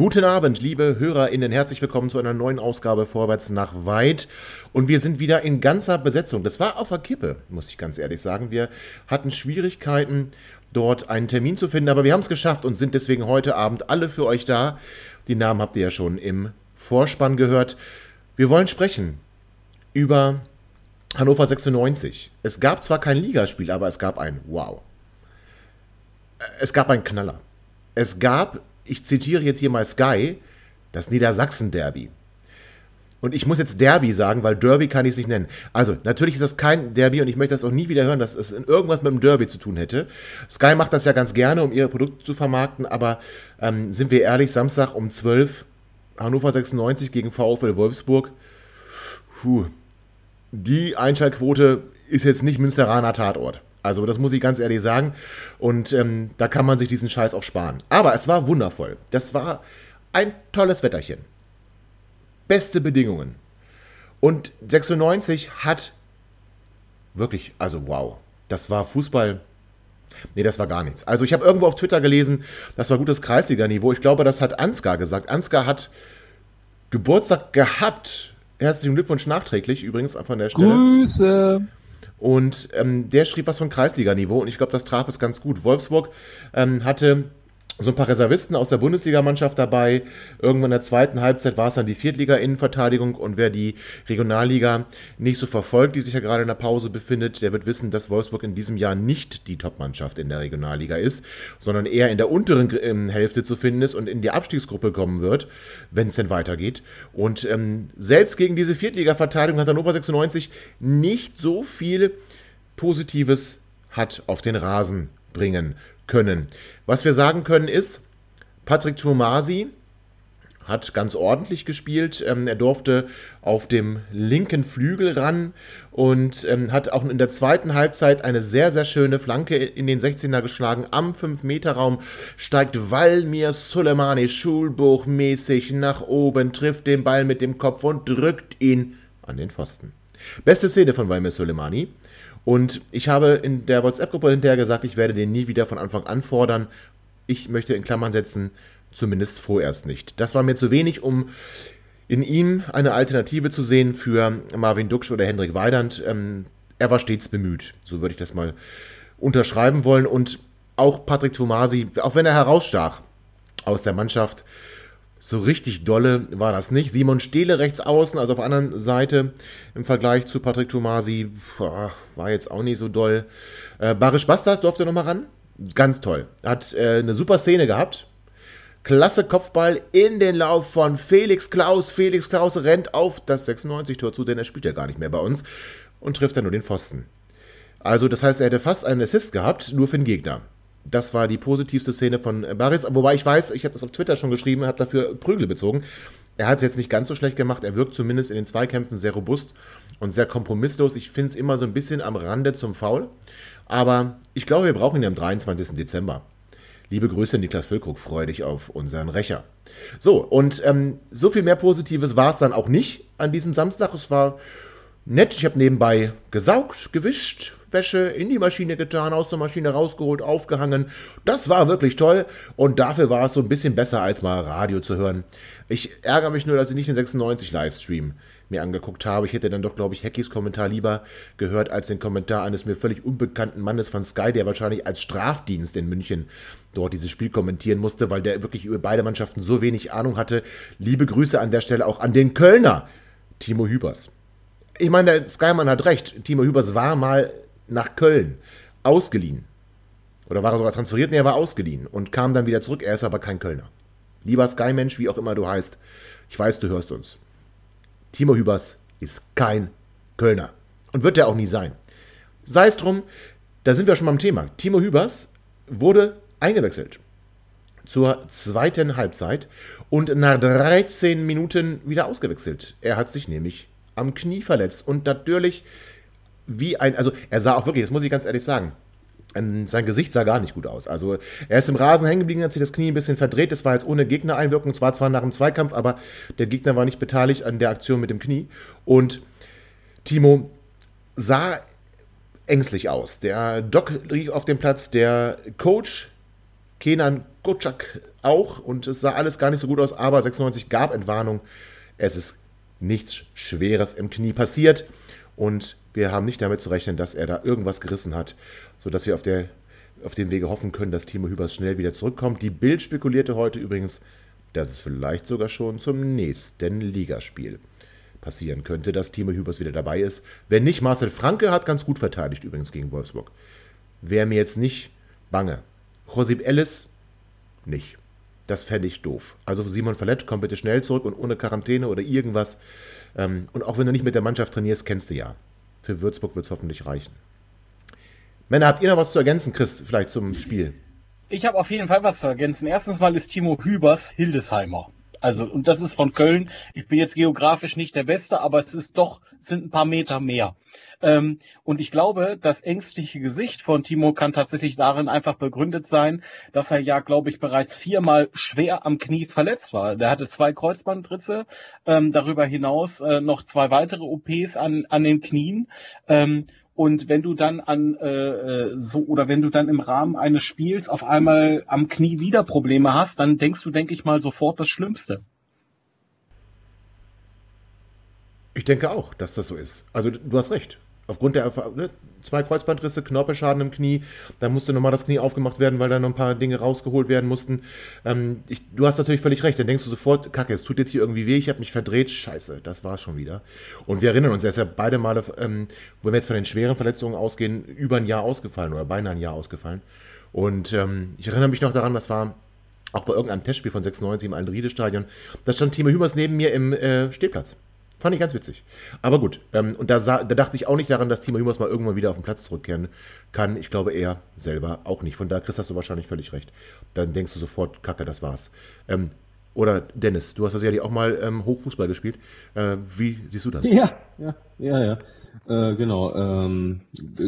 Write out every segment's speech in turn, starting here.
Guten Abend, liebe HörerInnen. Herzlich willkommen zu einer neuen Ausgabe Vorwärts nach Weit. Und wir sind wieder in ganzer Besetzung. Das war auf der Kippe, muss ich ganz ehrlich sagen. Wir hatten Schwierigkeiten, dort einen Termin zu finden, aber wir haben es geschafft und sind deswegen heute Abend alle für euch da. Die Namen habt ihr ja schon im Vorspann gehört. Wir wollen sprechen über Hannover 96. Es gab zwar kein Ligaspiel, aber es gab ein Wow. Es gab einen Knaller. Es gab ich zitiere jetzt hier mal Sky, das Niedersachsen-Derby. Und ich muss jetzt Derby sagen, weil Derby kann ich es nicht nennen. Also, natürlich ist das kein Derby und ich möchte das auch nie wieder hören, dass es irgendwas mit dem Derby zu tun hätte. Sky macht das ja ganz gerne, um ihre Produkte zu vermarkten, aber ähm, sind wir ehrlich, Samstag um 12 Hannover 96 gegen VfL Wolfsburg. Puh, die Einschaltquote ist jetzt nicht Münsteraner Tatort. Also das muss ich ganz ehrlich sagen. Und ähm, da kann man sich diesen Scheiß auch sparen. Aber es war wundervoll. Das war ein tolles Wetterchen. Beste Bedingungen. Und 96 hat wirklich, also wow, das war Fußball. Nee, das war gar nichts. Also ich habe irgendwo auf Twitter gelesen, das war gutes Kreisliga-Niveau. Ich glaube, das hat Ansgar gesagt. Ansgar hat Geburtstag gehabt. Herzlichen Glückwunsch nachträglich übrigens von der Stelle. Grüße. Und ähm, der schrieb was von Kreisliganiveau und ich glaube, das traf es ganz gut. Wolfsburg ähm, hatte so ein paar Reservisten aus der Bundesligamannschaft dabei. Irgendwann in der zweiten Halbzeit war es dann die Viertliga-Innenverteidigung und wer die Regionalliga nicht so verfolgt, die sich ja gerade in der Pause befindet, der wird wissen, dass Wolfsburg in diesem Jahr nicht die Topmannschaft in der Regionalliga ist, sondern eher in der unteren ähm, Hälfte zu finden ist und in die Abstiegsgruppe kommen wird, wenn es denn weitergeht. Und ähm, selbst gegen diese Viertliga-Verteidigung hat Hannover 96 nicht so viel Positives hat auf den Rasen bringen können. Was wir sagen können ist, Patrick Tomasi hat ganz ordentlich gespielt. Ähm, er durfte auf dem linken Flügel ran und ähm, hat auch in der zweiten Halbzeit eine sehr, sehr schöne Flanke in den 16er geschlagen. Am 5-Meter-Raum steigt Valmir Soleimani schulbuchmäßig nach oben, trifft den Ball mit dem Kopf und drückt ihn an den Pfosten. Beste Szene von Valmir Soleimani. Und ich habe in der WhatsApp-Gruppe hinterher gesagt, ich werde den nie wieder von Anfang an fordern. Ich möchte in Klammern setzen, zumindest vorerst nicht. Das war mir zu wenig, um in ihm eine Alternative zu sehen für Marvin Duksch oder Hendrik Weidand. Ähm, er war stets bemüht, so würde ich das mal unterschreiben wollen. Und auch Patrick Tomasi, auch wenn er herausstach aus der Mannschaft, so richtig dolle war das nicht. Simon Stehle rechts außen, also auf der anderen Seite im Vergleich zu Patrick Tomasi, war jetzt auch nicht so doll. Äh, Barisch Bastas durfte nochmal ran. Ganz toll. Hat äh, eine super Szene gehabt. Klasse Kopfball in den Lauf von Felix Klaus. Felix Klaus rennt auf das 96-Tor zu, denn er spielt ja gar nicht mehr bei uns und trifft dann nur den Pfosten. Also, das heißt, er hätte fast einen Assist gehabt, nur für den Gegner. Das war die positivste Szene von Baris. Wobei ich weiß, ich habe das auf Twitter schon geschrieben, habe dafür Prügel bezogen. Er hat es jetzt nicht ganz so schlecht gemacht. Er wirkt zumindest in den Zweikämpfen sehr robust und sehr kompromisslos. Ich finde es immer so ein bisschen am Rande zum Foul. Aber ich glaube, wir brauchen ihn am 23. Dezember. Liebe Grüße, Niklas Füllkrug. Freue dich auf unseren Rächer. So, und ähm, so viel mehr Positives war es dann auch nicht an diesem Samstag. Es war nett. Ich habe nebenbei gesaugt, gewischt, Wäsche in die Maschine getan, aus der Maschine rausgeholt, aufgehangen. Das war wirklich toll und dafür war es so ein bisschen besser, als mal Radio zu hören. Ich ärgere mich nur, dass ich nicht den 96 Livestream mir angeguckt habe. Ich hätte dann doch, glaube ich, Hackys Kommentar lieber gehört als den Kommentar eines mir völlig unbekannten Mannes von Sky, der wahrscheinlich als Strafdienst in München dort dieses Spiel kommentieren musste, weil der wirklich über beide Mannschaften so wenig Ahnung hatte. Liebe Grüße an der Stelle auch an den Kölner, Timo Hübers. Ich meine, der Skyman hat recht. Timo Hübers war mal nach Köln, ausgeliehen. Oder war er sogar transferiert? Nee, er war ausgeliehen und kam dann wieder zurück. Er ist aber kein Kölner. Lieber Sky-Mensch, wie auch immer du heißt, ich weiß, du hörst uns. Timo Hübers ist kein Kölner. Und wird er auch nie sein. Sei es drum, da sind wir schon beim Thema. Timo Hübers wurde eingewechselt zur zweiten Halbzeit und nach 13 Minuten wieder ausgewechselt. Er hat sich nämlich am Knie verletzt und natürlich wie ein, also er sah auch wirklich, das muss ich ganz ehrlich sagen, ähm, sein Gesicht sah gar nicht gut aus. Also er ist im Rasen hängen geblieben, hat sich das Knie ein bisschen verdreht. Das war jetzt ohne Gegnereinwirkung. Es war zwar nach dem Zweikampf, aber der Gegner war nicht beteiligt an der Aktion mit dem Knie. Und Timo sah ängstlich aus. Der Doc lief auf dem Platz, der Coach Kenan Kocak auch und es sah alles gar nicht so gut aus, aber 96 gab Entwarnung. Es ist nichts Schweres im Knie passiert und wir haben nicht damit zu rechnen, dass er da irgendwas gerissen hat, sodass wir auf, der, auf dem Wege hoffen können, dass Timo Hübers schnell wieder zurückkommt. Die Bild spekulierte heute übrigens, dass es vielleicht sogar schon zum nächsten Ligaspiel passieren könnte, dass Timo Hübers wieder dabei ist. Wenn nicht, Marcel Franke hat ganz gut verteidigt übrigens gegen Wolfsburg. Wäre mir jetzt nicht bange. Josip Ellis nicht. Das fände ich doof. Also Simon Verletzt, komm bitte schnell zurück und ohne Quarantäne oder irgendwas. Ähm, und auch wenn du nicht mit der Mannschaft trainierst, kennst du ja. Für Würzburg wird es hoffentlich reichen. Männer, habt ihr noch was zu ergänzen, Chris, vielleicht zum Spiel? Ich habe auf jeden Fall was zu ergänzen. Erstens mal ist Timo Hübers Hildesheimer. Also, und das ist von Köln. Ich bin jetzt geografisch nicht der Beste, aber es ist doch, sind ein paar Meter mehr. Ähm, und ich glaube, das ängstliche Gesicht von Timo kann tatsächlich darin einfach begründet sein, dass er ja, glaube ich, bereits viermal schwer am Knie verletzt war. Der hatte zwei Kreuzbandritze, ähm, darüber hinaus äh, noch zwei weitere OPs an, an den Knien. Ähm, und wenn du dann an äh, äh, so oder wenn du dann im Rahmen eines Spiels auf einmal am Knie wieder Probleme hast, dann denkst du, denke ich mal, sofort das Schlimmste. Ich denke auch, dass das so ist. Also du hast recht aufgrund der ne, zwei Kreuzbandrisse, Knorpelschaden im Knie, da musste nochmal das Knie aufgemacht werden, weil da noch ein paar Dinge rausgeholt werden mussten. Ähm, ich, du hast natürlich völlig recht, dann denkst du sofort, kacke, es tut jetzt hier irgendwie weh, ich habe mich verdreht, scheiße, das war schon wieder. Und wir erinnern uns, er ist ja beide Male, ähm, wenn wir jetzt von den schweren Verletzungen ausgehen, über ein Jahr ausgefallen oder beinahe ein Jahr ausgefallen. Und ähm, ich erinnere mich noch daran, das war auch bei irgendeinem Testspiel von 96 im Alderide-Stadion, da stand Timo Hübers neben mir im äh, Stehplatz. Fand ich ganz witzig. Aber gut, ähm, und da, da, dachte ich auch nicht daran, dass Timo Hübers mal irgendwann wieder auf den Platz zurückkehren kann. Ich glaube er selber auch nicht. Von da, Chris, hast du wahrscheinlich völlig recht. Dann denkst du sofort, Kacke, das war's. Ähm, oder Dennis, du hast das ja auch mal ähm, Hochfußball gespielt. Äh, wie siehst du das? Ja, ja, ja, ja. Äh, genau. Ähm,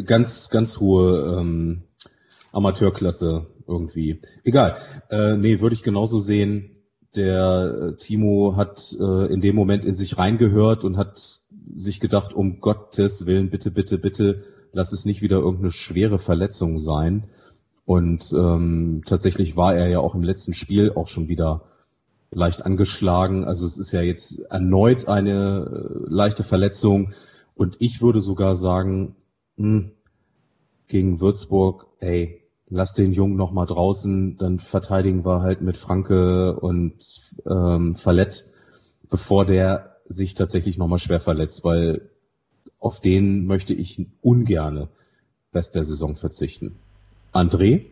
ganz, ganz hohe ähm, Amateurklasse irgendwie. Egal. Äh, nee, würde ich genauso sehen der äh, Timo hat äh, in dem Moment in sich reingehört und hat sich gedacht, um Gottes Willen, bitte, bitte, bitte, lass es nicht wieder irgendeine schwere Verletzung sein. Und ähm, tatsächlich war er ja auch im letzten Spiel auch schon wieder leicht angeschlagen. Also es ist ja jetzt erneut eine äh, leichte Verletzung. Und ich würde sogar sagen, mh, hm, gegen Würzburg, ey, lass den Jungen noch mal draußen, dann verteidigen wir halt mit Franke und ähm, Fallett, bevor der sich tatsächlich noch mal schwer verletzt, weil auf den möchte ich ungerne Rest der Saison verzichten. André?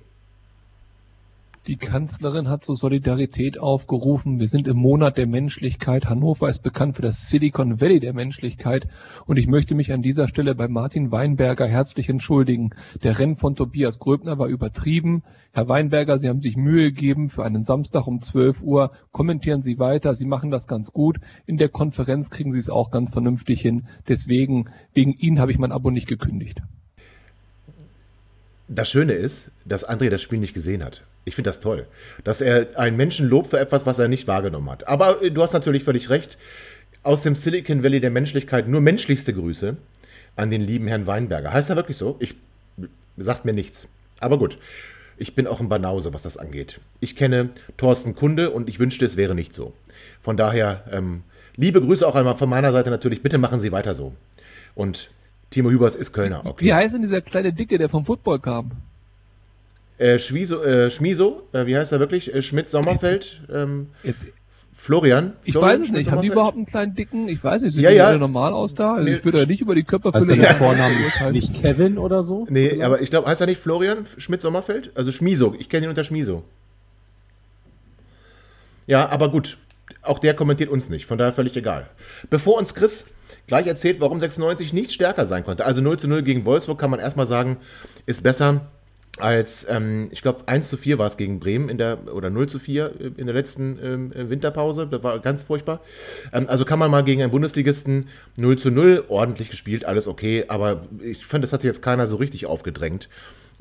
Die Kanzlerin hat zur Solidarität aufgerufen. Wir sind im Monat der Menschlichkeit. Hannover ist bekannt für das Silicon Valley der Menschlichkeit. Und ich möchte mich an dieser Stelle bei Martin Weinberger herzlich entschuldigen. Der Rennen von Tobias Gröbner war übertrieben. Herr Weinberger, Sie haben sich Mühe gegeben für einen Samstag um 12 Uhr. Kommentieren Sie weiter. Sie machen das ganz gut. In der Konferenz kriegen Sie es auch ganz vernünftig hin. Deswegen, wegen Ihnen habe ich mein Abo nicht gekündigt. Das Schöne ist, dass André das Spiel nicht gesehen hat. Ich finde das toll, dass er einen Menschen lobt für etwas, was er nicht wahrgenommen hat. Aber äh, du hast natürlich völlig recht. Aus dem Silicon Valley der Menschlichkeit nur menschlichste Grüße an den lieben Herrn Weinberger. Heißt er wirklich so? Ich sagt mir nichts. Aber gut, ich bin auch ein Banause, was das angeht. Ich kenne Thorsten Kunde und ich wünschte, es wäre nicht so. Von daher, ähm, liebe Grüße auch einmal von meiner Seite natürlich. Bitte machen Sie weiter so. Und Timo Hübers ist Kölner. Okay. Wie heißt denn dieser kleine Dicke, der vom Football kam? Äh, Schmiso, äh, Schmiso äh, wie heißt er wirklich? Äh, Schmidt-Sommerfeld? Ähm, Florian? Ich Florian weiß es nicht. Haben die überhaupt einen kleinen Dicken? Ich weiß nicht. Sieht ja, ja. normal aus da? Also nee, ich würde ja nicht über die Körperfülle. Heißt der Vorname nicht Kevin oder so? Nee, vielleicht? aber ich glaube, heißt er nicht Florian Schmidt-Sommerfeld? Also Schmiso. Ich kenne ihn unter Schmiso. Ja, aber gut. Auch der kommentiert uns nicht. Von daher völlig egal. Bevor uns Chris gleich erzählt, warum 96 nicht stärker sein konnte. Also 0 zu 0 gegen Wolfsburg kann man erstmal sagen, ist besser als, ähm, ich glaube, 1 zu 4 war es gegen Bremen in der, oder 0 zu 4 in der letzten ähm, Winterpause. Das war ganz furchtbar. Ähm, also kann man mal gegen einen Bundesligisten 0 zu 0 ordentlich gespielt, alles okay, aber ich finde, das hat sich jetzt keiner so richtig aufgedrängt.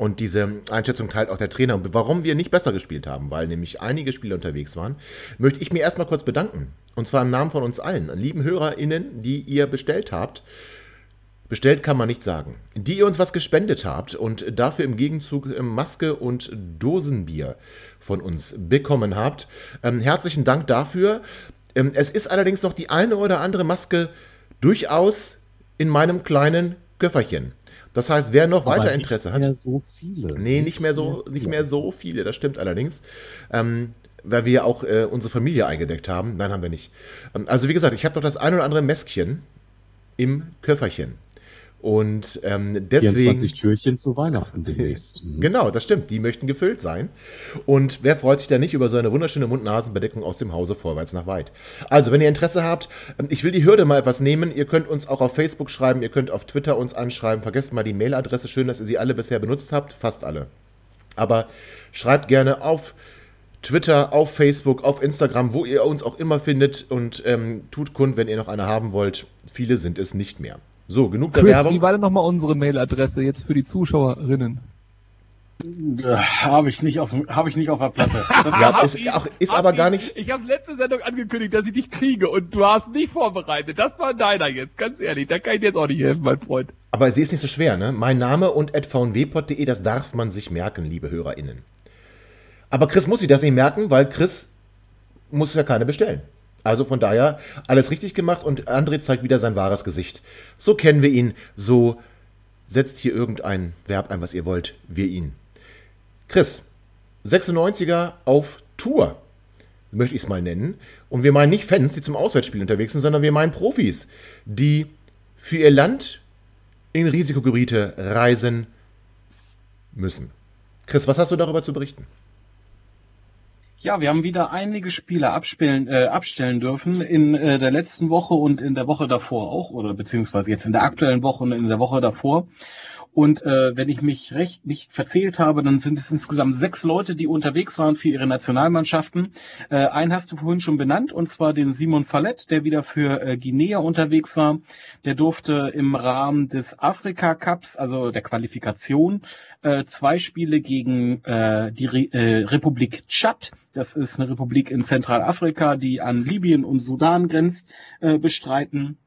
Und diese Einschätzung teilt auch der Trainer. Und warum wir nicht besser gespielt haben, weil nämlich einige Spieler unterwegs waren, möchte ich mir erstmal kurz bedanken. Und zwar im Namen von uns allen, lieben HörerInnen, die ihr bestellt habt. Bestellt kann man nicht sagen. Die ihr uns was gespendet habt und dafür im Gegenzug ähm, Maske und Dosenbier von uns bekommen habt. Ähm, herzlichen Dank dafür. Ähm, es ist allerdings noch die eine oder andere Maske durchaus in meinem kleinen Köfferchen. Das heißt, wer noch Aber weiter Interesse hat. Nicht mehr so viele. Nee, nicht, mehr so, nicht mehr so viele, das stimmt allerdings. Ähm, weil wir auch äh, unsere Familie eingedeckt haben. Nein, haben wir nicht. Ähm, also wie gesagt, ich habe doch das ein oder andere Mäskchen im Köfferchen. Und ähm, deswegen. 24 Türchen zu Weihnachten demnächst. Mhm. Genau, das stimmt. Die möchten gefüllt sein. Und wer freut sich da nicht über so eine wunderschöne Mund-Nasen-Bedeckung aus dem Hause vorwärts nach weit? Also, wenn ihr Interesse habt, ähm, ich will die Hürde mal etwas nehmen. Ihr könnt uns auch auf Facebook schreiben, ihr könnt auf Twitter uns anschreiben. Vergesst mal die Mailadresse. Schön, dass ihr sie alle bisher benutzt habt. Fast alle. Aber schreibt gerne auf Twitter, auf Facebook, auf Instagram, wo ihr uns auch immer findet und ähm, tut kund, wenn ihr noch eine haben wollt. Viele sind es nicht mehr. So, genug der Chris, Werbung. Wie war denn nochmal unsere Mailadresse jetzt für die Zuschauerinnen? Habe ich nicht habe ich nicht auf der Platte. Das ja, ist, auch, ist aber gar nicht. Ich habe letzte Sendung angekündigt, dass ich dich kriege und du hast nicht vorbereitet. Das war deiner jetzt, ganz ehrlich. Da kann ich dir jetzt auch nicht helfen, mein Freund. Aber sie ist nicht so schwer, ne? Mein Name und vnwpod.de, das darf man sich merken, liebe HörerInnen. Aber Chris muss sich das nicht merken, weil Chris muss ja keine bestellen. Also von daher alles richtig gemacht und André zeigt wieder sein wahres Gesicht. So kennen wir ihn, so setzt hier irgendein Verb ein, was ihr wollt, wir ihn. Chris, 96er auf Tour, möchte ich es mal nennen. Und wir meinen nicht Fans, die zum Auswärtsspiel unterwegs sind, sondern wir meinen Profis, die für ihr Land in Risikogebiete reisen müssen. Chris, was hast du darüber zu berichten? Ja, wir haben wieder einige Spiele abspielen, äh, abstellen dürfen in äh, der letzten Woche und in der Woche davor auch, oder beziehungsweise jetzt in der aktuellen Woche und in der Woche davor. Und äh, wenn ich mich recht nicht verzählt habe, dann sind es insgesamt sechs Leute, die unterwegs waren für ihre Nationalmannschaften. Äh, einen hast du vorhin schon benannt, und zwar den Simon Fallett, der wieder für äh, Guinea unterwegs war. Der durfte im Rahmen des Afrika Cups, also der Qualifikation, äh, zwei Spiele gegen äh, die Re äh, Republik Tschad, das ist eine Republik in Zentralafrika, die an Libyen und Sudan grenzt, äh, bestreiten.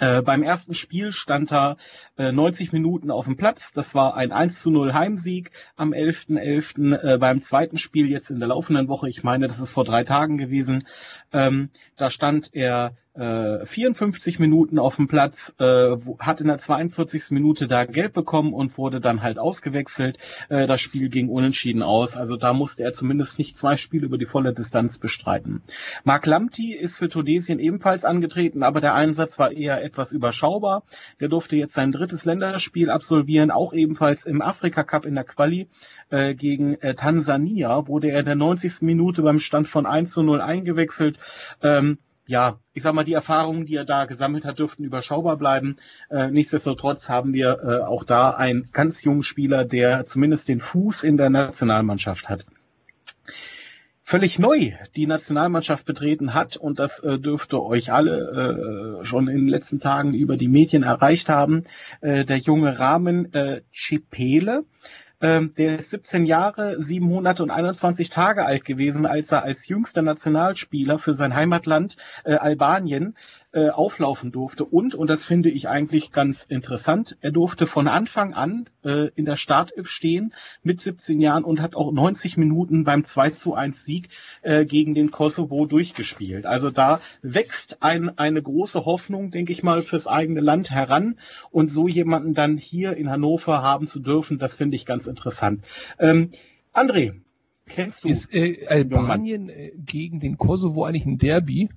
Äh, beim ersten Spiel stand er äh, 90 Minuten auf dem Platz. Das war ein 1 zu 0 Heimsieg am 11.11. .11. Äh, beim zweiten Spiel jetzt in der laufenden Woche, ich meine, das ist vor drei Tagen gewesen, ähm, da stand er äh, 54 Minuten auf dem Platz, äh, hat in der 42. Minute da gelb bekommen und wurde dann halt ausgewechselt. Äh, das Spiel ging unentschieden aus. Also da musste er zumindest nicht zwei Spiele über die volle Distanz bestreiten. Mark Lamti ist für Tunesien ebenfalls angetreten, aber der Einsatz war eher etwas überschaubar. Der durfte jetzt sein drittes Länderspiel absolvieren, auch ebenfalls im Afrika Cup in der Quali äh, gegen äh, Tansania wurde er in der 90. Minute beim Stand von 1 zu 0 eingewechselt. Ähm, ja, ich sag mal, die Erfahrungen, die er da gesammelt hat, dürften überschaubar bleiben. Äh, nichtsdestotrotz haben wir äh, auch da einen ganz jungen Spieler, der zumindest den Fuß in der Nationalmannschaft hat. Völlig neu die Nationalmannschaft betreten hat und das äh, dürfte euch alle äh, schon in den letzten Tagen über die Medien erreicht haben. Äh, der junge Rahmen äh, Chipele ähm, der ist 17 Jahre, 7 Monate und 21 Tage alt gewesen, als er als jüngster Nationalspieler für sein Heimatland äh, Albanien äh, auflaufen durfte. Und, und das finde ich eigentlich ganz interessant, er durfte von Anfang an äh, in der Startelf stehen mit 17 Jahren und hat auch 90 Minuten beim 2 zu 1 Sieg äh, gegen den Kosovo durchgespielt. Also da wächst ein, eine große Hoffnung, denke ich mal, fürs eigene Land heran. Und so jemanden dann hier in Hannover haben zu dürfen, das finde ich ganz interessant. Ähm, André, kennst du? Ist äh, Albanien äh, gegen den Kosovo eigentlich ein Derby?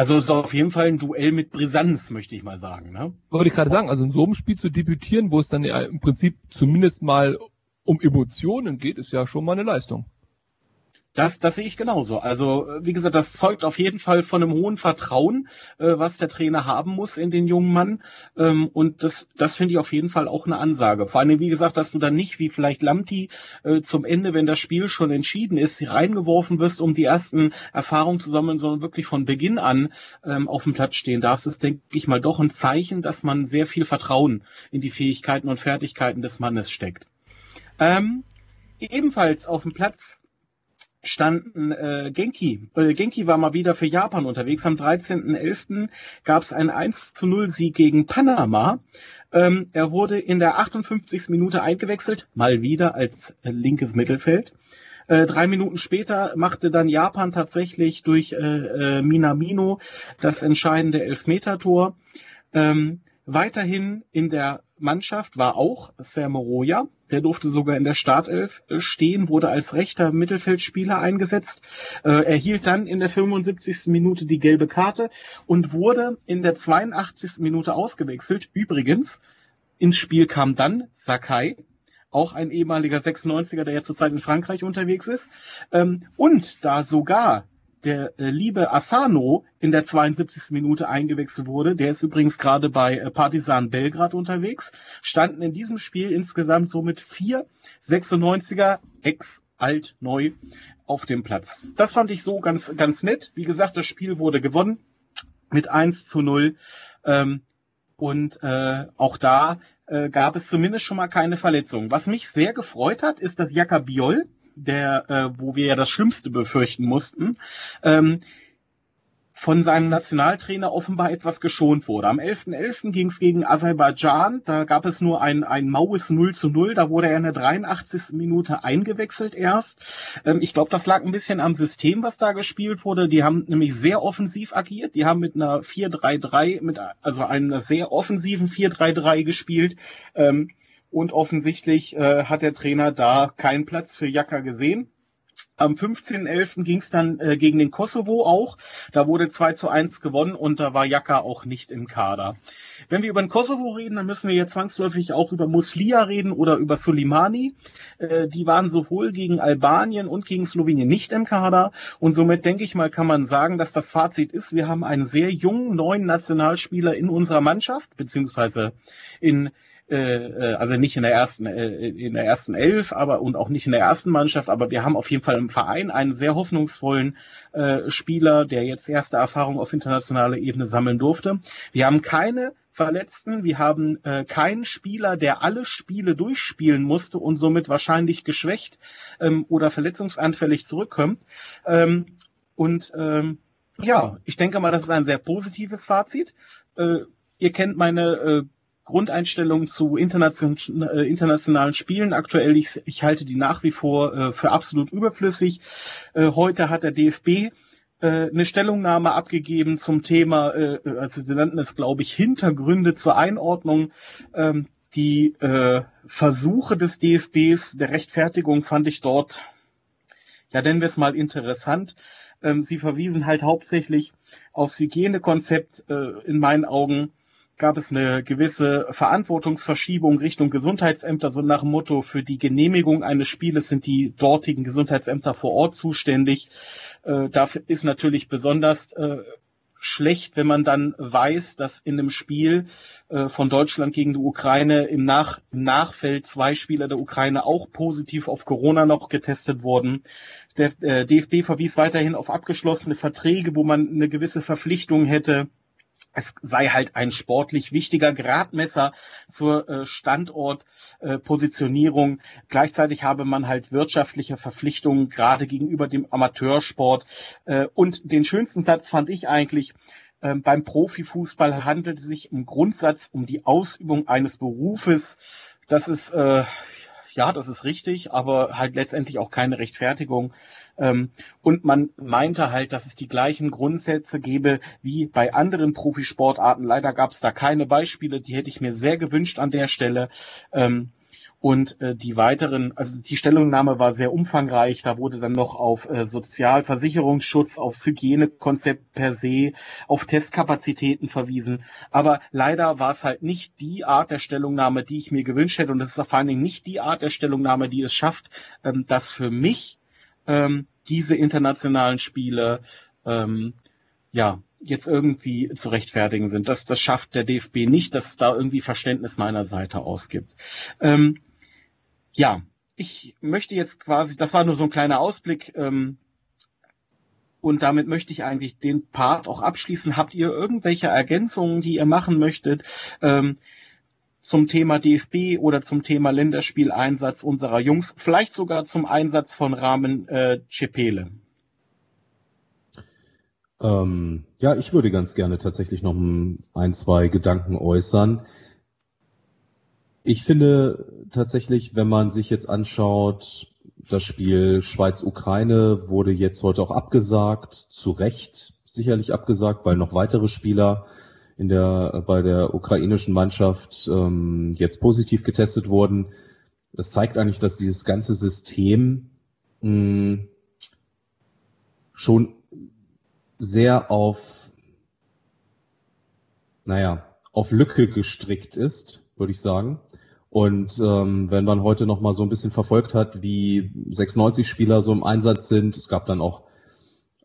Also es ist auf jeden Fall ein Duell mit Brisanz, möchte ich mal sagen. Ne? Wollte ich gerade sagen, also in so einem Spiel zu debütieren, wo es dann ja im Prinzip zumindest mal um Emotionen geht, ist ja schon mal eine Leistung. Das, das sehe ich genauso. Also, äh, wie gesagt, das zeugt auf jeden Fall von einem hohen Vertrauen, äh, was der Trainer haben muss in den jungen Mann. Ähm, und das, das finde ich auf jeden Fall auch eine Ansage. Vor allem, wie gesagt, dass du dann nicht, wie vielleicht Lamti, äh, zum Ende, wenn das Spiel schon entschieden ist, reingeworfen wirst, um die ersten Erfahrungen zu sammeln, sondern wirklich von Beginn an ähm, auf dem Platz stehen darfst, ist, denke ich mal, doch ein Zeichen, dass man sehr viel Vertrauen in die Fähigkeiten und Fertigkeiten des Mannes steckt. Ähm, ebenfalls auf dem Platz standen äh, Genki. Äh, Genki war mal wieder für Japan unterwegs. Am 13.11. gab es einen 1 zu 0 Sieg gegen Panama. Ähm, er wurde in der 58. Minute eingewechselt, mal wieder als äh, linkes Mittelfeld. Äh, drei Minuten später machte dann Japan tatsächlich durch äh, äh, Minamino das entscheidende Elfmetertor. Ähm, weiterhin in der Mannschaft war auch Sam Roya. Der durfte sogar in der Startelf äh, stehen, wurde als rechter Mittelfeldspieler eingesetzt, äh, erhielt dann in der 75. Minute die gelbe Karte und wurde in der 82. Minute ausgewechselt. Übrigens, ins Spiel kam dann Sakai, auch ein ehemaliger 96er, der ja zurzeit in Frankreich unterwegs ist. Ähm, und da sogar der äh, liebe Asano in der 72. Minute eingewechselt wurde, der ist übrigens gerade bei äh, Partizan Belgrad unterwegs, standen in diesem Spiel insgesamt somit vier 96er ex alt neu auf dem Platz. Das fand ich so ganz ganz nett. Wie gesagt, das Spiel wurde gewonnen mit 1 zu 0. Ähm, und äh, auch da äh, gab es zumindest schon mal keine Verletzungen. Was mich sehr gefreut hat, ist, dass Jaka Biol, der, äh, wo wir ja das Schlimmste befürchten mussten, ähm, von seinem Nationaltrainer offenbar etwas geschont wurde. Am 11.11. .11. ging es gegen Aserbaidschan, da gab es nur ein, ein maues 0 zu 0, da wurde er in der 83. Minute eingewechselt erst. Ähm, ich glaube, das lag ein bisschen am System, was da gespielt wurde. Die haben nämlich sehr offensiv agiert, die haben mit einer 4-3-3, mit also einer sehr offensiven 4-3-3 gespielt. Ähm, und offensichtlich äh, hat der Trainer da keinen Platz für Jaka gesehen. Am 15.11. ging es dann äh, gegen den Kosovo auch. Da wurde 2 zu 1 gewonnen und da war Jaka auch nicht im Kader. Wenn wir über den Kosovo reden, dann müssen wir jetzt zwangsläufig auch über Muslia reden oder über Soleimani. Äh, die waren sowohl gegen Albanien und gegen Slowenien nicht im Kader. Und somit denke ich mal, kann man sagen, dass das Fazit ist, wir haben einen sehr jungen neuen Nationalspieler in unserer Mannschaft, beziehungsweise in äh, äh, also nicht in der ersten äh, in der ersten Elf, aber und auch nicht in der ersten Mannschaft, aber wir haben auf jeden Fall im Verein einen sehr hoffnungsvollen äh, Spieler, der jetzt erste Erfahrung auf internationaler Ebene sammeln durfte. Wir haben keine Verletzten, wir haben äh, keinen Spieler, der alle Spiele durchspielen musste und somit wahrscheinlich geschwächt ähm, oder verletzungsanfällig zurückkommt. Ähm, und ähm, ja, ich denke mal, das ist ein sehr positives Fazit. Äh, ihr kennt meine äh, Grundeinstellung zu internation, äh, internationalen Spielen aktuell. Ich, ich, halte die nach wie vor äh, für absolut überflüssig. Äh, heute hat der DFB äh, eine Stellungnahme abgegeben zum Thema, äh, also sie nannten es, glaube ich, Hintergründe zur Einordnung. Ähm, die äh, Versuche des DFBs der Rechtfertigung fand ich dort, ja nennen wir es mal interessant. Ähm, sie verwiesen halt hauptsächlich aufs Hygienekonzept in meinen Augen gab es eine gewisse Verantwortungsverschiebung Richtung Gesundheitsämter, so nach dem Motto, für die Genehmigung eines Spieles sind die dortigen Gesundheitsämter vor Ort zuständig. Äh, dafür ist natürlich besonders äh, schlecht, wenn man dann weiß, dass in einem Spiel äh, von Deutschland gegen die Ukraine im, Nach im Nachfeld zwei Spieler der Ukraine auch positiv auf Corona noch getestet wurden. Der äh, DFB verwies weiterhin auf abgeschlossene Verträge, wo man eine gewisse Verpflichtung hätte, es sei halt ein sportlich wichtiger Gradmesser zur äh, Standortpositionierung. Äh, Gleichzeitig habe man halt wirtschaftliche Verpflichtungen, gerade gegenüber dem Amateursport. Äh, und den schönsten Satz fand ich eigentlich, äh, beim Profifußball handelt es sich im Grundsatz um die Ausübung eines Berufes. Das ist äh, ja, das ist richtig, aber halt letztendlich auch keine Rechtfertigung. Ähm, und man meinte halt, dass es die gleichen Grundsätze gäbe wie bei anderen Profisportarten. Leider gab es da keine Beispiele, die hätte ich mir sehr gewünscht an der Stelle. Ähm, und äh, die weiteren, also die Stellungnahme war sehr umfangreich. Da wurde dann noch auf äh, Sozialversicherungsschutz, aufs Hygienekonzept per se, auf Testkapazitäten verwiesen. Aber leider war es halt nicht die Art der Stellungnahme, die ich mir gewünscht hätte. Und es ist vor allen Dingen nicht die Art der Stellungnahme, die es schafft, ähm, dass für mich ähm, diese internationalen Spiele ähm, ja jetzt irgendwie zu rechtfertigen sind. Das, das schafft der DFB nicht, dass es da irgendwie Verständnis meiner Seite ausgibt. Ähm, ja, ich möchte jetzt quasi, das war nur so ein kleiner Ausblick, ähm, und damit möchte ich eigentlich den Part auch abschließen. Habt ihr irgendwelche Ergänzungen, die ihr machen möchtet? Ähm, zum Thema DFB oder zum Thema Länderspieleinsatz unserer Jungs, vielleicht sogar zum Einsatz von Rahmen äh, Cepele. Ähm, ja, ich würde ganz gerne tatsächlich noch ein, zwei Gedanken äußern. Ich finde tatsächlich, wenn man sich jetzt anschaut, das Spiel Schweiz-Ukraine wurde jetzt heute auch abgesagt, zu Recht sicherlich abgesagt, weil noch weitere Spieler in der, bei der ukrainischen Mannschaft ähm, jetzt positiv getestet wurden. Das zeigt eigentlich, dass dieses ganze System mh, schon sehr auf, naja, auf Lücke gestrickt ist, würde ich sagen. Und ähm, wenn man heute noch mal so ein bisschen verfolgt hat, wie 96 Spieler so im Einsatz sind, es gab dann auch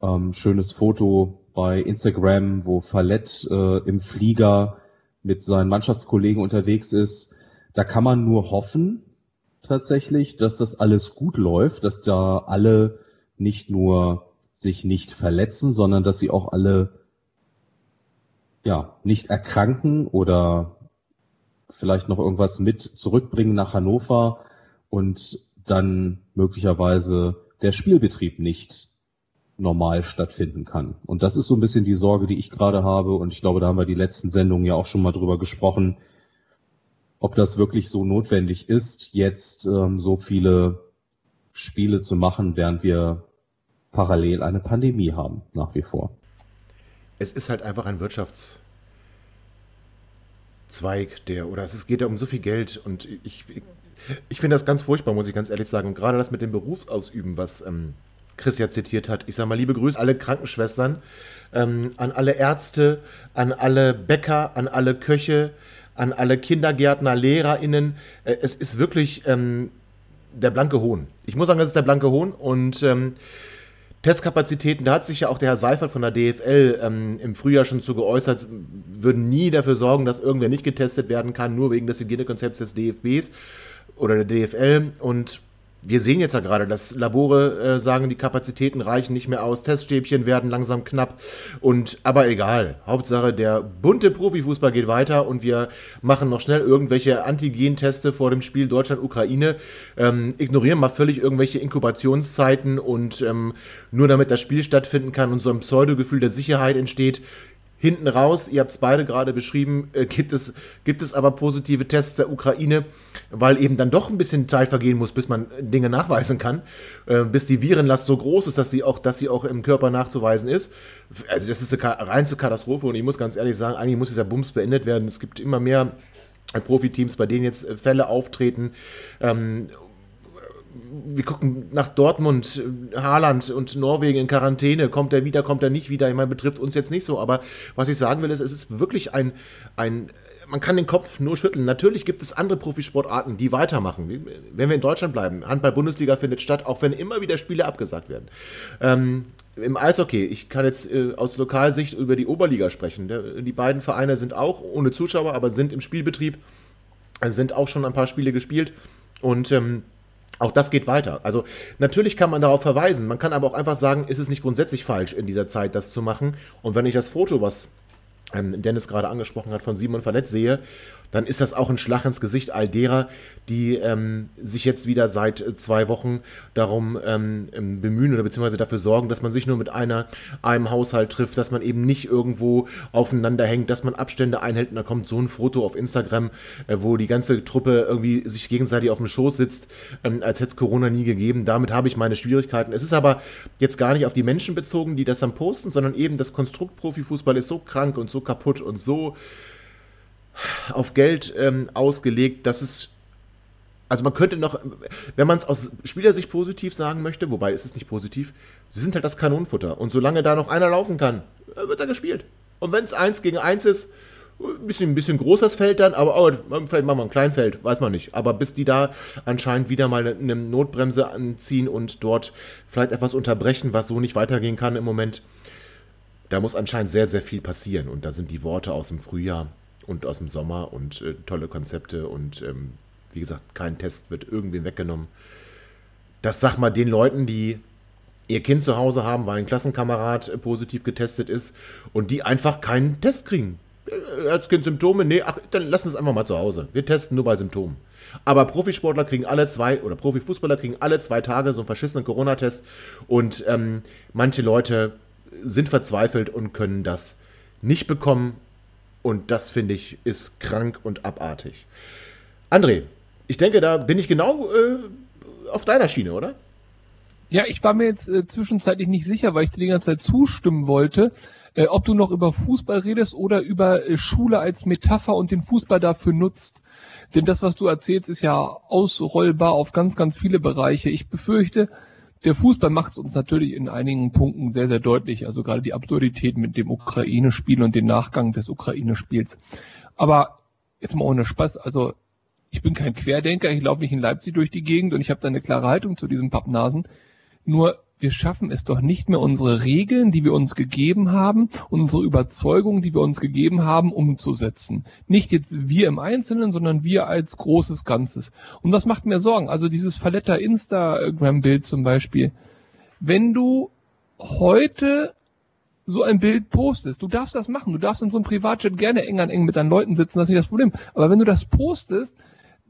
ähm, schönes Foto bei Instagram, wo Fallett äh, im Flieger mit seinen Mannschaftskollegen unterwegs ist. Da kann man nur hoffen, tatsächlich, dass das alles gut läuft, dass da alle nicht nur sich nicht verletzen, sondern dass sie auch alle ja nicht erkranken oder vielleicht noch irgendwas mit zurückbringen nach Hannover und dann möglicherweise der Spielbetrieb nicht normal stattfinden kann. Und das ist so ein bisschen die Sorge, die ich gerade habe. Und ich glaube, da haben wir die letzten Sendungen ja auch schon mal drüber gesprochen, ob das wirklich so notwendig ist, jetzt ähm, so viele Spiele zu machen, während wir parallel eine Pandemie haben, nach wie vor. Es ist halt einfach ein Wirtschafts- Zweig, der, oder es geht ja um so viel Geld und ich, ich, ich finde das ganz furchtbar, muss ich ganz ehrlich sagen. Und gerade das mit dem Berufsausüben, was ähm, Chris ja zitiert hat. Ich sage mal, liebe Grüße alle Krankenschwestern, ähm, an alle Ärzte, an alle Bäcker, an alle Köche, an alle Kindergärtner, LehrerInnen. Äh, es ist wirklich ähm, der blanke Hohn. Ich muss sagen, das ist der blanke Hohn und ähm, Testkapazitäten, da hat sich ja auch der Herr Seifert von der DFL ähm, im Frühjahr schon zu geäußert, würden nie dafür sorgen, dass irgendwer nicht getestet werden kann, nur wegen des Hygienekonzepts des DFBs oder der DFL. Und wir sehen jetzt ja gerade, dass Labore äh, sagen, die Kapazitäten reichen nicht mehr aus, Teststäbchen werden langsam knapp und aber egal. Hauptsache der bunte Profifußball geht weiter und wir machen noch schnell irgendwelche Antigen-Teste vor dem Spiel Deutschland-Ukraine, ähm, ignorieren mal völlig irgendwelche Inkubationszeiten und ähm, nur damit das Spiel stattfinden kann und so ein Pseudogefühl der Sicherheit entsteht, Hinten raus, ihr habt es beide gerade beschrieben, äh, gibt, es, gibt es aber positive Tests der Ukraine, weil eben dann doch ein bisschen Zeit vergehen muss, bis man Dinge nachweisen kann, äh, bis die Virenlast so groß ist, dass sie, auch, dass sie auch im Körper nachzuweisen ist. Also das ist eine reinste Katastrophe und ich muss ganz ehrlich sagen, eigentlich muss dieser Bums beendet werden. Es gibt immer mehr Profiteams, bei denen jetzt Fälle auftreten. Ähm, wir gucken nach Dortmund, Haaland und Norwegen in Quarantäne. Kommt er wieder, kommt er nicht wieder? Ich meine, betrifft uns jetzt nicht so. Aber was ich sagen will, ist, es ist wirklich ein, ein man kann den Kopf nur schütteln. Natürlich gibt es andere Profisportarten, die weitermachen. Wenn wir in Deutschland bleiben, Handball-Bundesliga findet statt, auch wenn immer wieder Spiele abgesagt werden. Ähm, Im Eishockey, ich kann jetzt äh, aus Lokalsicht über die Oberliga sprechen. Die beiden Vereine sind auch ohne Zuschauer, aber sind im Spielbetrieb, sind auch schon ein paar Spiele gespielt. Und ähm, auch das geht weiter. Also natürlich kann man darauf verweisen, man kann aber auch einfach sagen, ist es nicht grundsätzlich falsch, in dieser Zeit das zu machen. Und wenn ich das Foto, was ähm, Dennis gerade angesprochen hat, von Simon Verletz sehe dann ist das auch ein Schlag ins Gesicht all derer, die ähm, sich jetzt wieder seit äh, zwei Wochen darum ähm, ähm, bemühen oder beziehungsweise dafür sorgen, dass man sich nur mit einer, einem Haushalt trifft, dass man eben nicht irgendwo aufeinander hängt, dass man Abstände einhält und da kommt so ein Foto auf Instagram, äh, wo die ganze Truppe irgendwie sich gegenseitig auf dem Schoß sitzt, ähm, als hätte es Corona nie gegeben. Damit habe ich meine Schwierigkeiten. Es ist aber jetzt gar nicht auf die Menschen bezogen, die das dann posten, sondern eben das Konstrukt Profifußball ist so krank und so kaputt und so auf Geld ähm, ausgelegt, dass es also man könnte noch, wenn man es aus Spielersicht positiv sagen möchte, wobei ist es nicht positiv, sie sind halt das Kanonenfutter. Und solange da noch einer laufen kann, äh, wird er gespielt. Und wenn es eins gegen eins ist, Ein bisschen, ein bisschen groß das Feld dann, aber oh, vielleicht machen wir ein Kleinfeld, weiß man nicht. Aber bis die da anscheinend wieder mal eine Notbremse anziehen und dort vielleicht etwas unterbrechen, was so nicht weitergehen kann im Moment, da muss anscheinend sehr, sehr viel passieren. Und da sind die Worte aus dem Frühjahr und aus dem Sommer und äh, tolle Konzepte und ähm, wie gesagt, kein Test wird irgendwem weggenommen. Das sag mal den Leuten, die ihr Kind zu Hause haben, weil ein Klassenkamerad äh, positiv getestet ist und die einfach keinen Test kriegen. Äh, das Kind Symptome? Nee, ach, dann lassen es einfach mal zu Hause. Wir testen nur bei Symptomen. Aber Profisportler kriegen alle zwei, oder Profifußballer kriegen alle zwei Tage so einen verschissenen Corona-Test und ähm, manche Leute sind verzweifelt und können das nicht bekommen. Und das finde ich ist krank und abartig. André, ich denke, da bin ich genau äh, auf deiner Schiene, oder? Ja, ich war mir jetzt äh, zwischenzeitlich nicht sicher, weil ich dir die ganze Zeit zustimmen wollte, äh, ob du noch über Fußball redest oder über äh, Schule als Metapher und den Fußball dafür nutzt. Denn das, was du erzählst, ist ja ausrollbar auf ganz, ganz viele Bereiche. Ich befürchte, der Fußball macht es uns natürlich in einigen Punkten sehr, sehr deutlich. Also gerade die Absurdität mit dem Ukraine-Spiel und den Nachgang des Ukraine-Spiels. Aber jetzt mal ohne Spaß. Also ich bin kein Querdenker, ich laufe nicht in Leipzig durch die Gegend und ich habe da eine klare Haltung zu diesen Pappnasen. Nur wir schaffen es doch nicht mehr, unsere Regeln, die wir uns gegeben haben, unsere Überzeugungen, die wir uns gegeben haben, umzusetzen. Nicht jetzt wir im Einzelnen, sondern wir als großes Ganzes. Und das macht mir Sorgen. Also dieses Valletta Instagram-Bild zum Beispiel. Wenn du heute so ein Bild postest, du darfst das machen, du darfst in so einem Privatjet gerne eng an eng mit deinen Leuten sitzen, das ist nicht das Problem. Aber wenn du das postest,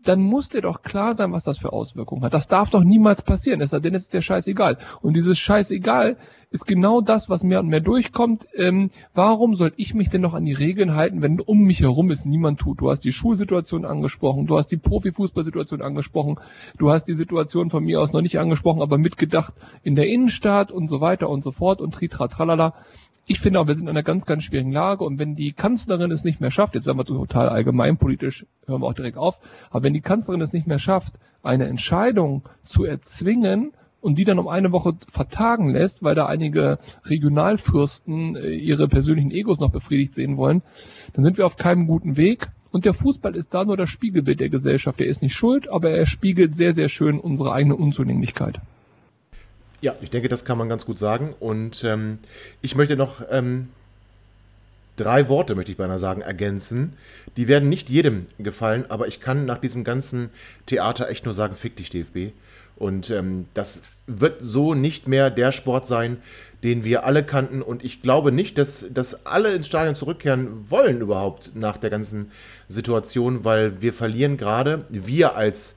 dann muss dir doch klar sein, was das für Auswirkungen hat. Das darf doch niemals passieren, es sei denn, es ist dir scheißegal. Und dieses scheißegal ist genau das, was mehr und mehr durchkommt. Ähm, warum soll ich mich denn noch an die Regeln halten, wenn um mich herum es niemand tut? Du hast die Schulsituation angesprochen, du hast die Profifußballsituation angesprochen, du hast die Situation von mir aus noch nicht angesprochen, aber mitgedacht in der Innenstadt und so weiter und so fort und tritra tralala ich finde auch, wir sind in einer ganz, ganz schwierigen Lage und wenn die Kanzlerin es nicht mehr schafft, jetzt werden wir total allgemeinpolitisch, hören wir auch direkt auf, aber wenn die Kanzlerin es nicht mehr schafft, eine Entscheidung zu erzwingen und die dann um eine Woche vertagen lässt, weil da einige Regionalfürsten äh, ihre persönlichen Egos noch befriedigt sehen wollen, dann sind wir auf keinem guten Weg. Und der Fußball ist da nur das Spiegelbild der Gesellschaft. Er ist nicht schuld, aber er spiegelt sehr, sehr schön unsere eigene Unzulänglichkeit. Ja, ich denke, das kann man ganz gut sagen. Und ähm, ich möchte noch ähm, drei Worte, möchte ich beinahe sagen, ergänzen. Die werden nicht jedem gefallen, aber ich kann nach diesem ganzen Theater echt nur sagen, fick dich DFB. Und ähm, das wird so nicht mehr der Sport sein, den wir alle kannten. Und ich glaube nicht, dass, dass alle ins Stadion zurückkehren wollen überhaupt nach der ganzen Situation, weil wir verlieren gerade, wir als,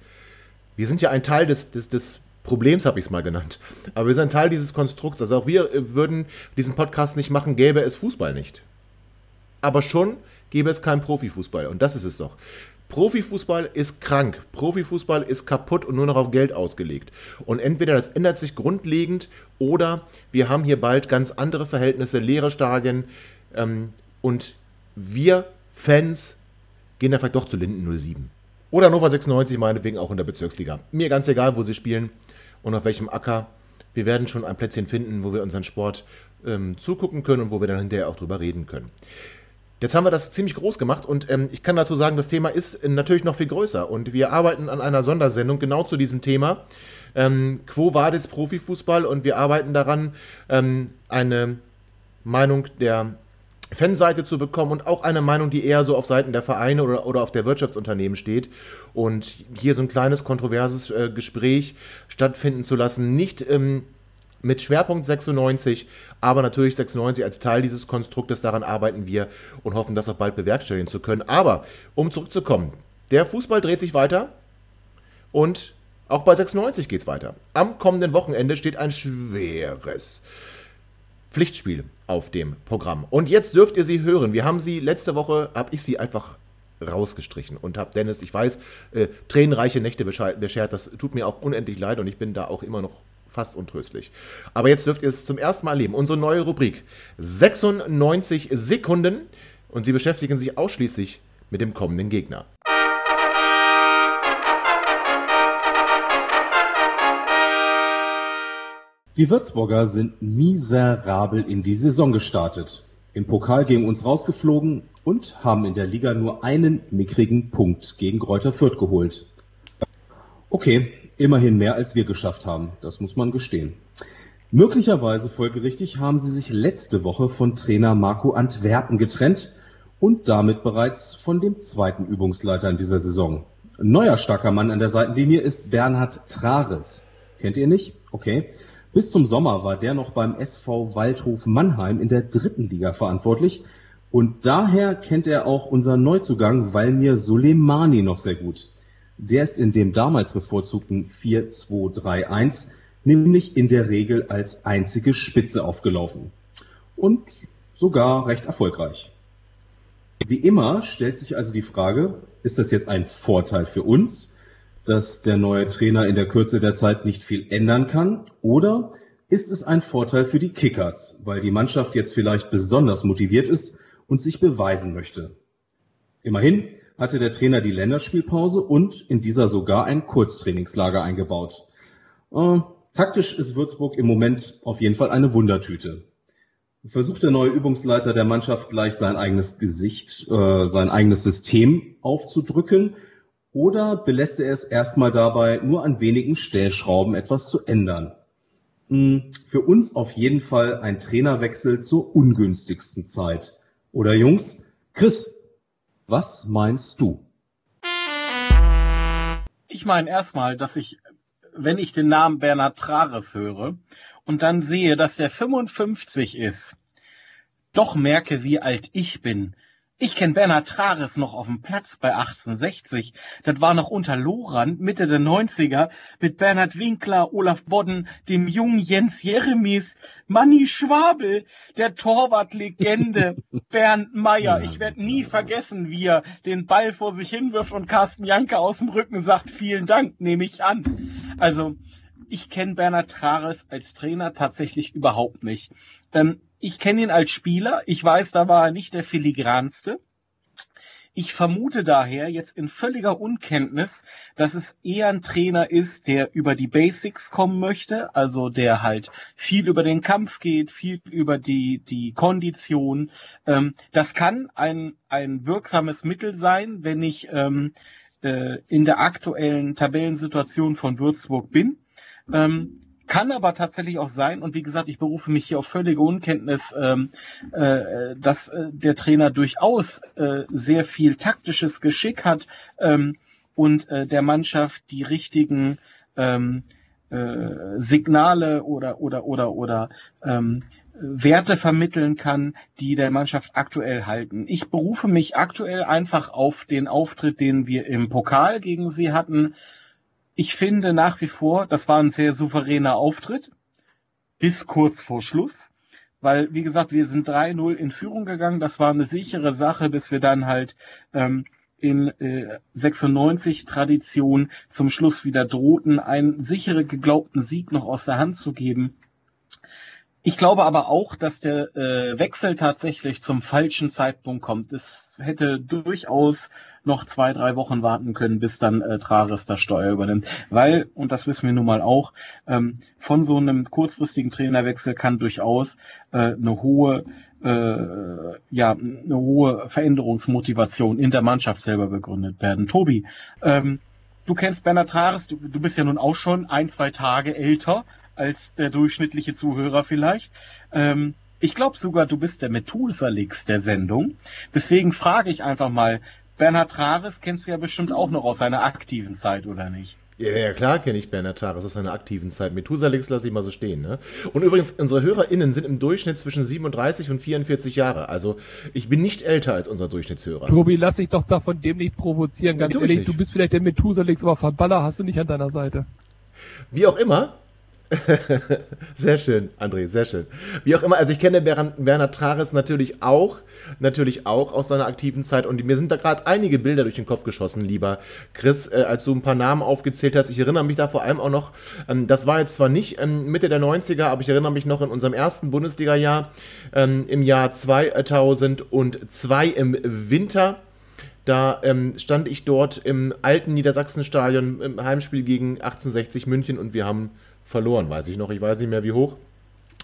wir sind ja ein Teil des, des, des Problems habe ich es mal genannt. Aber wir sind Teil dieses Konstrukts. Also auch wir äh, würden diesen Podcast nicht machen, gäbe es Fußball nicht. Aber schon gäbe es keinen Profifußball. Und das ist es doch. Profifußball ist krank. Profifußball ist kaputt und nur noch auf Geld ausgelegt. Und entweder das ändert sich grundlegend oder wir haben hier bald ganz andere Verhältnisse, leere Stadien ähm, und wir Fans gehen da vielleicht doch zu Linden 07. Oder Hannover 96 meinetwegen auch in der Bezirksliga. Mir ganz egal, wo sie spielen und auf welchem Acker. Wir werden schon ein Plätzchen finden, wo wir unseren Sport ähm, zugucken können und wo wir dann hinterher auch drüber reden können. Jetzt haben wir das ziemlich groß gemacht und ähm, ich kann dazu sagen, das Thema ist natürlich noch viel größer und wir arbeiten an einer Sondersendung genau zu diesem Thema. Ähm, Quo Vadis Profifußball und wir arbeiten daran, ähm, eine Meinung der Fanseite zu bekommen und auch eine Meinung, die eher so auf Seiten der Vereine oder, oder auf der Wirtschaftsunternehmen steht. Und hier so ein kleines kontroverses äh, Gespräch stattfinden zu lassen, nicht ähm, mit Schwerpunkt 96, aber natürlich 96 als Teil dieses Konstruktes. Daran arbeiten wir und hoffen, das auch bald bewerkstelligen zu können. Aber um zurückzukommen, der Fußball dreht sich weiter und auch bei 96 geht es weiter. Am kommenden Wochenende steht ein schweres Pflichtspiel auf dem Programm. Und jetzt dürft ihr sie hören. Wir haben sie letzte Woche, habe ich sie einfach rausgestrichen und habe Dennis, ich weiß, äh, tränenreiche Nächte beschert. Das tut mir auch unendlich leid und ich bin da auch immer noch fast untröstlich. Aber jetzt dürft ihr es zum ersten Mal erleben. Unsere neue Rubrik 96 Sekunden und sie beschäftigen sich ausschließlich mit dem kommenden Gegner. Die Würzburger sind miserabel in die Saison gestartet. Im Pokal gegen uns rausgeflogen und haben in der Liga nur einen mickrigen Punkt gegen Kräuter Fürth geholt. Okay, immerhin mehr als wir geschafft haben, das muss man gestehen. Möglicherweise folgerichtig haben sie sich letzte Woche von Trainer Marco Antwerpen getrennt und damit bereits von dem zweiten Übungsleiter in dieser Saison. Neuer starker Mann an der Seitenlinie ist Bernhard Trares. Kennt ihr nicht? Okay. Bis zum Sommer war der noch beim SV Waldhof Mannheim in der dritten Liga verantwortlich und daher kennt er auch unseren Neuzugang Valmir Soleimani noch sehr gut. Der ist in dem damals bevorzugten 4-2-3-1 nämlich in der Regel als einzige Spitze aufgelaufen. Und sogar recht erfolgreich. Wie immer stellt sich also die Frage, ist das jetzt ein Vorteil für uns, dass der neue Trainer in der Kürze der Zeit nicht viel ändern kann? Oder ist es ein Vorteil für die Kickers, weil die Mannschaft jetzt vielleicht besonders motiviert ist und sich beweisen möchte? Immerhin hatte der Trainer die Länderspielpause und in dieser sogar ein Kurztrainingslager eingebaut. Äh, Taktisch ist Würzburg im Moment auf jeden Fall eine Wundertüte. Versucht der neue Übungsleiter der Mannschaft gleich sein eigenes Gesicht, äh, sein eigenes System aufzudrücken oder belässt er es erstmal dabei, nur an wenigen Stellschrauben etwas zu ändern? Hm, für uns auf jeden Fall ein Trainerwechsel zur ungünstigsten Zeit. Oder Jungs? Chris, was meinst du? Ich meine erstmal, dass ich wenn ich den Namen Bernhard Trares höre und dann sehe, dass er 55 ist, doch merke, wie alt ich bin. Ich kenne Bernhard Trares noch auf dem Platz bei 1860. Das war noch unter Loran, Mitte der 90er, mit Bernhard Winkler, Olaf Bodden, dem jungen Jens Jeremies, Manni Schwabel, der Torwartlegende, Bernd Meyer. Ich werde nie vergessen, wie er den Ball vor sich hinwirft und Carsten Janke aus dem Rücken sagt, vielen Dank, nehme ich an. Also, ich kenne Bernhard Trares als Trainer tatsächlich überhaupt nicht. Ähm, ich kenne ihn als Spieler. Ich weiß, da war er nicht der filigranste. Ich vermute daher jetzt in völliger Unkenntnis, dass es eher ein Trainer ist, der über die Basics kommen möchte, also der halt viel über den Kampf geht, viel über die, die Kondition. Ähm, das kann ein, ein wirksames Mittel sein, wenn ich ähm, äh, in der aktuellen Tabellensituation von Würzburg bin. Ähm, kann aber tatsächlich auch sein, und wie gesagt, ich berufe mich hier auf völlige Unkenntnis, ähm, äh, dass äh, der Trainer durchaus äh, sehr viel taktisches Geschick hat ähm, und äh, der Mannschaft die richtigen ähm, äh, Signale oder oder oder oder ähm, Werte vermitteln kann, die der Mannschaft aktuell halten. Ich berufe mich aktuell einfach auf den Auftritt, den wir im Pokal gegen sie hatten. Ich finde nach wie vor, das war ein sehr souveräner Auftritt, bis kurz vor Schluss. Weil, wie gesagt, wir sind 3-0 in Führung gegangen. Das war eine sichere Sache, bis wir dann halt ähm, in äh, 96 Tradition zum Schluss wieder drohten, einen sicheren geglaubten Sieg noch aus der Hand zu geben. Ich glaube aber auch, dass der äh, Wechsel tatsächlich zum falschen Zeitpunkt kommt. Es hätte durchaus noch zwei, drei Wochen warten können, bis dann äh, Trares das Steuer übernimmt. Weil, und das wissen wir nun mal auch, ähm, von so einem kurzfristigen Trainerwechsel kann durchaus äh, eine hohe äh, ja, eine hohe Veränderungsmotivation in der Mannschaft selber begründet werden. Tobi, ähm, du kennst Bernhard Trares, du, du bist ja nun auch schon ein, zwei Tage älter als der durchschnittliche Zuhörer vielleicht. Ähm, ich glaube sogar, du bist der Methusalix der Sendung. Deswegen frage ich einfach mal, Bernhard Trares kennst du ja bestimmt auch noch aus seiner aktiven Zeit, oder nicht? Ja, ja klar kenne ich Bernhard Trares aus seiner aktiven Zeit. Methusalix lasse ich mal so stehen. Ne? Und übrigens, unsere HörerInnen sind im Durchschnitt zwischen 37 und 44 Jahre. Also ich bin nicht älter als unser Durchschnittshörer. Tobi, lass dich doch da von dem nicht provozieren. Ganz ja, ehrlich, du bist vielleicht der Methusalix, aber Verballer hast du nicht an deiner Seite. Wie auch immer, sehr schön, André, sehr schön. Wie auch immer, also ich kenne Bernhard Trares natürlich auch, natürlich auch aus seiner aktiven Zeit und mir sind da gerade einige Bilder durch den Kopf geschossen, lieber Chris, äh, als du ein paar Namen aufgezählt hast. Ich erinnere mich da vor allem auch noch, ähm, das war jetzt zwar nicht ähm, Mitte der 90er, aber ich erinnere mich noch in unserem ersten Bundesliga-Jahr ähm, im Jahr 2002 im Winter. Da ähm, stand ich dort im alten Niedersachsenstadion im Heimspiel gegen 1860 München und wir haben verloren, weiß ich noch. Ich weiß nicht mehr wie hoch.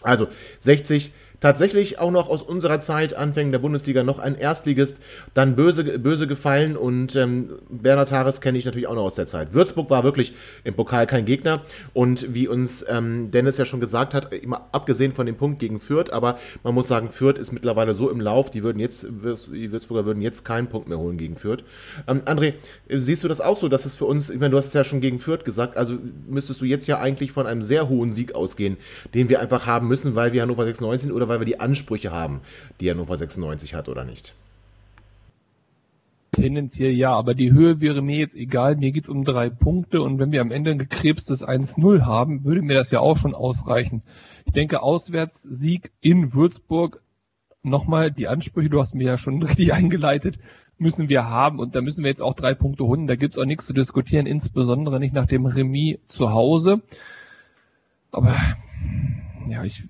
Also 60 tatsächlich auch noch aus unserer Zeit, Anfängen der Bundesliga, noch ein Erstligist, dann böse, böse gefallen und ähm, Bernhard Hares kenne ich natürlich auch noch aus der Zeit. Würzburg war wirklich im Pokal kein Gegner und wie uns ähm, Dennis ja schon gesagt hat, immer abgesehen von dem Punkt gegen Fürth, aber man muss sagen, Fürth ist mittlerweile so im Lauf, die würden jetzt, die Würzburger würden jetzt keinen Punkt mehr holen gegen Fürth. Ähm, André, siehst du das auch so, dass es für uns, ich meine, du hast es ja schon gegen Fürth gesagt, also müsstest du jetzt ja eigentlich von einem sehr hohen Sieg ausgehen, den wir einfach haben müssen, weil wir Hannover 96 sind oder weil wir die Ansprüche haben, die Hannover 96 hat oder nicht? Tendenziell ja, aber die Höhe wäre mir jetzt egal. Mir geht es um drei Punkte und wenn wir am Ende ein gekrebstes 1-0 haben, würde mir das ja auch schon ausreichen. Ich denke, Auswärtssieg in Würzburg, nochmal die Ansprüche, du hast mir ja schon richtig eingeleitet, müssen wir haben und da müssen wir jetzt auch drei Punkte holen. Da gibt es auch nichts zu diskutieren, insbesondere nicht nach dem Remis zu Hause. Aber ja, ich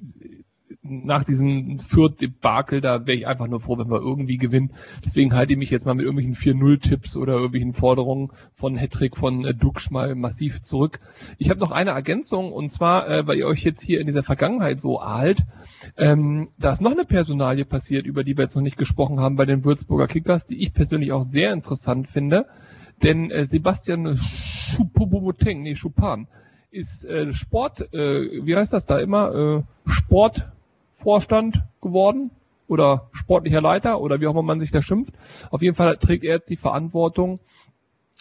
nach diesem Fürth-Debakel, da wäre ich einfach nur froh, wenn wir irgendwie gewinnen. Deswegen halte ich mich jetzt mal mit irgendwelchen 4-0-Tipps oder irgendwelchen Forderungen von Hattrick von äh, Dux mal massiv zurück. Ich habe noch eine Ergänzung und zwar, äh, weil ihr euch jetzt hier in dieser Vergangenheit so alt, ähm, da ist noch eine Personalie passiert, über die wir jetzt noch nicht gesprochen haben bei den Würzburger Kickers, die ich persönlich auch sehr interessant finde. Denn äh, Sebastian Schupomoteng, nee, ist äh, Sport, äh, wie heißt das da immer, äh, Sport Vorstand geworden oder sportlicher Leiter oder wie auch immer man sich da schimpft. Auf jeden Fall trägt er jetzt die Verantwortung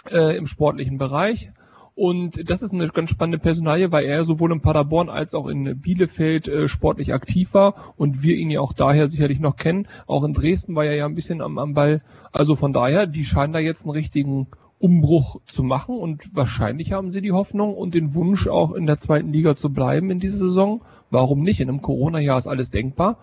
äh, im sportlichen Bereich. Und das ist eine ganz spannende Personalie, weil er sowohl in Paderborn als auch in Bielefeld äh, sportlich aktiv war und wir ihn ja auch daher sicherlich noch kennen. Auch in Dresden war er ja ein bisschen am, am Ball. Also von daher, die scheinen da jetzt einen richtigen Umbruch zu machen und wahrscheinlich haben sie die Hoffnung und den Wunsch auch in der zweiten Liga zu bleiben in dieser Saison Warum nicht? In einem Corona-Jahr ist alles denkbar.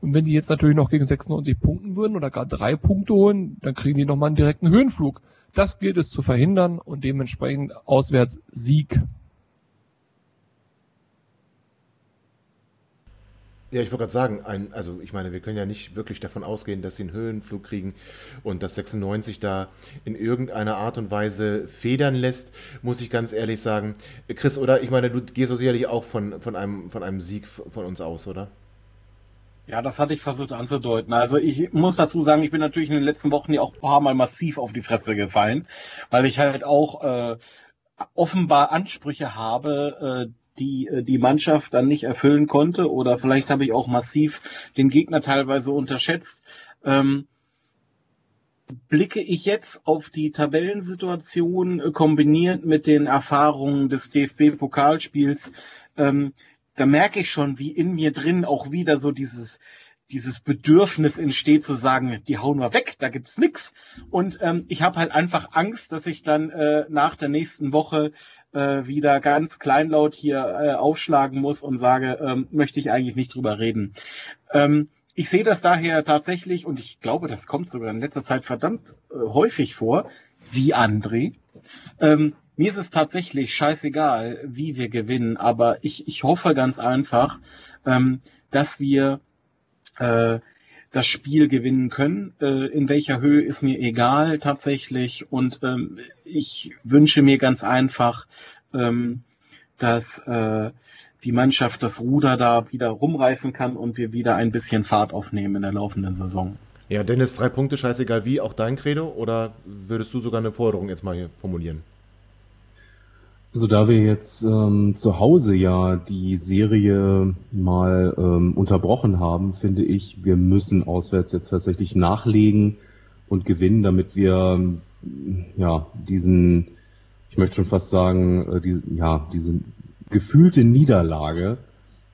Und wenn die jetzt natürlich noch gegen 96 punkten würden oder gar drei Punkte holen, dann kriegen die nochmal einen direkten Höhenflug. Das gilt es zu verhindern und dementsprechend auswärts Sieg. Ja, ich wollte gerade sagen, ein, also ich meine, wir können ja nicht wirklich davon ausgehen, dass sie einen Höhenflug kriegen und dass 96 da in irgendeiner Art und Weise federn lässt, muss ich ganz ehrlich sagen. Chris, oder ich meine, du gehst so sicherlich auch von, von, einem, von einem Sieg von uns aus, oder? Ja, das hatte ich versucht anzudeuten. Also ich muss dazu sagen, ich bin natürlich in den letzten Wochen ja auch ein paar Mal massiv auf die Fresse gefallen, weil ich halt auch äh, offenbar Ansprüche habe, äh, die äh, die Mannschaft dann nicht erfüllen konnte oder vielleicht habe ich auch massiv den Gegner teilweise unterschätzt. Ähm, blicke ich jetzt auf die Tabellensituation äh, kombiniert mit den Erfahrungen des DFB-Pokalspiels, ähm, da merke ich schon, wie in mir drin auch wieder so dieses dieses Bedürfnis entsteht zu sagen, die hauen wir weg, da gibt's nix. Und ähm, ich habe halt einfach Angst, dass ich dann äh, nach der nächsten Woche äh, wieder ganz kleinlaut hier äh, aufschlagen muss und sage, ähm, möchte ich eigentlich nicht drüber reden. Ähm, ich sehe das daher tatsächlich, und ich glaube, das kommt sogar in letzter Zeit verdammt äh, häufig vor, wie André. Ähm, mir ist es tatsächlich scheißegal, wie wir gewinnen, aber ich, ich hoffe ganz einfach, ähm, dass wir äh, das Spiel gewinnen können. Äh, in welcher Höhe ist mir egal tatsächlich. Und ähm, ich wünsche mir ganz einfach, ähm, dass äh, die Mannschaft das Ruder da wieder rumreißen kann und wir wieder ein bisschen Fahrt aufnehmen in der laufenden Saison. Ja, Dennis, drei Punkte, scheißegal wie, auch dein Credo? Oder würdest du sogar eine Forderung jetzt mal hier formulieren? Also da wir jetzt ähm, zu Hause ja die Serie mal ähm, unterbrochen haben, finde ich, wir müssen auswärts jetzt tatsächlich nachlegen und gewinnen, damit wir ähm, ja diesen, ich möchte schon fast sagen, äh, die, ja diese gefühlte Niederlage,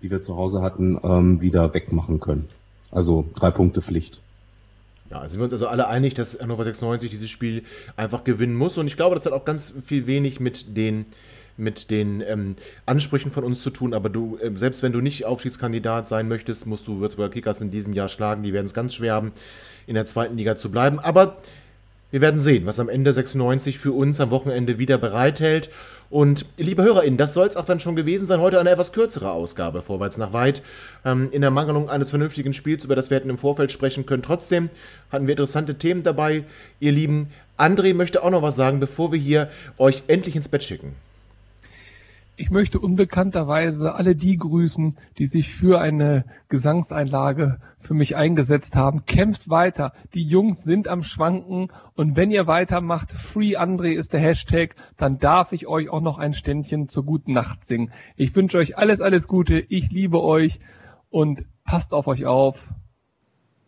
die wir zu Hause hatten, ähm, wieder wegmachen können. Also drei Punkte Pflicht. Ja, sind wir uns also alle einig, dass Hannover 96 dieses Spiel einfach gewinnen muss. Und ich glaube, das hat auch ganz viel wenig mit den, mit den ähm, Ansprüchen von uns zu tun. Aber du, äh, selbst wenn du nicht Aufstiegskandidat sein möchtest, musst du Würzburger Kickers in diesem Jahr schlagen. Die werden es ganz schwer haben, in der zweiten Liga zu bleiben. Aber wir werden sehen, was am Ende 96 für uns am Wochenende wieder bereithält. Und liebe HörerInnen, das soll es auch dann schon gewesen sein. Heute eine etwas kürzere Ausgabe, vorwärts nach weit. Ähm, in der Mangelung eines vernünftigen Spiels, über das wir hätten im Vorfeld sprechen können. Trotzdem hatten wir interessante Themen dabei, ihr Lieben. André möchte auch noch was sagen, bevor wir hier euch endlich ins Bett schicken. Ich möchte unbekannterweise alle die grüßen, die sich für eine Gesangseinlage für mich eingesetzt haben. Kämpft weiter. Die Jungs sind am Schwanken und wenn ihr weitermacht, Free André ist der Hashtag, dann darf ich euch auch noch ein Ständchen zur guten Nacht singen. Ich wünsche euch alles, alles Gute. Ich liebe euch und passt auf euch auf.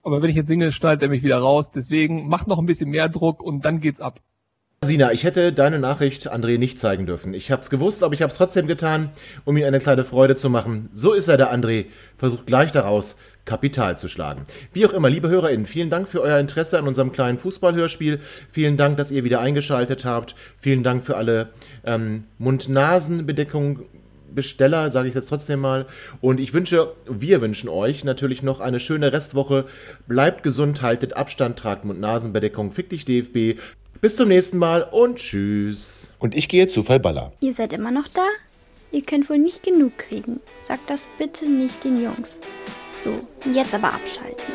Aber wenn ich jetzt singe, schneidet er mich wieder raus. Deswegen macht noch ein bisschen mehr Druck und dann geht's ab. Sina, ich hätte deine Nachricht André nicht zeigen dürfen. Ich hab's gewusst, aber ich hab's trotzdem getan, um ihm eine kleine Freude zu machen. So ist er, der André. Versucht gleich daraus Kapital zu schlagen. Wie auch immer, liebe HörerInnen, vielen Dank für euer Interesse an unserem kleinen Fußballhörspiel. Vielen Dank, dass ihr wieder eingeschaltet habt. Vielen Dank für alle ähm, Mund-Nasen-Bedeckungen Besteller, sage ich jetzt trotzdem mal. Und ich wünsche, wir wünschen euch natürlich noch eine schöne Restwoche. Bleibt gesund, haltet Abstand, tragt Mund-Nasen-Bedeckung. Fick dich, DFB. Bis zum nächsten Mal und tschüss. Und ich gehe zu Fallballer. Ihr seid immer noch da? Ihr könnt wohl nicht genug kriegen. Sagt das bitte nicht den Jungs. So, jetzt aber abschalten.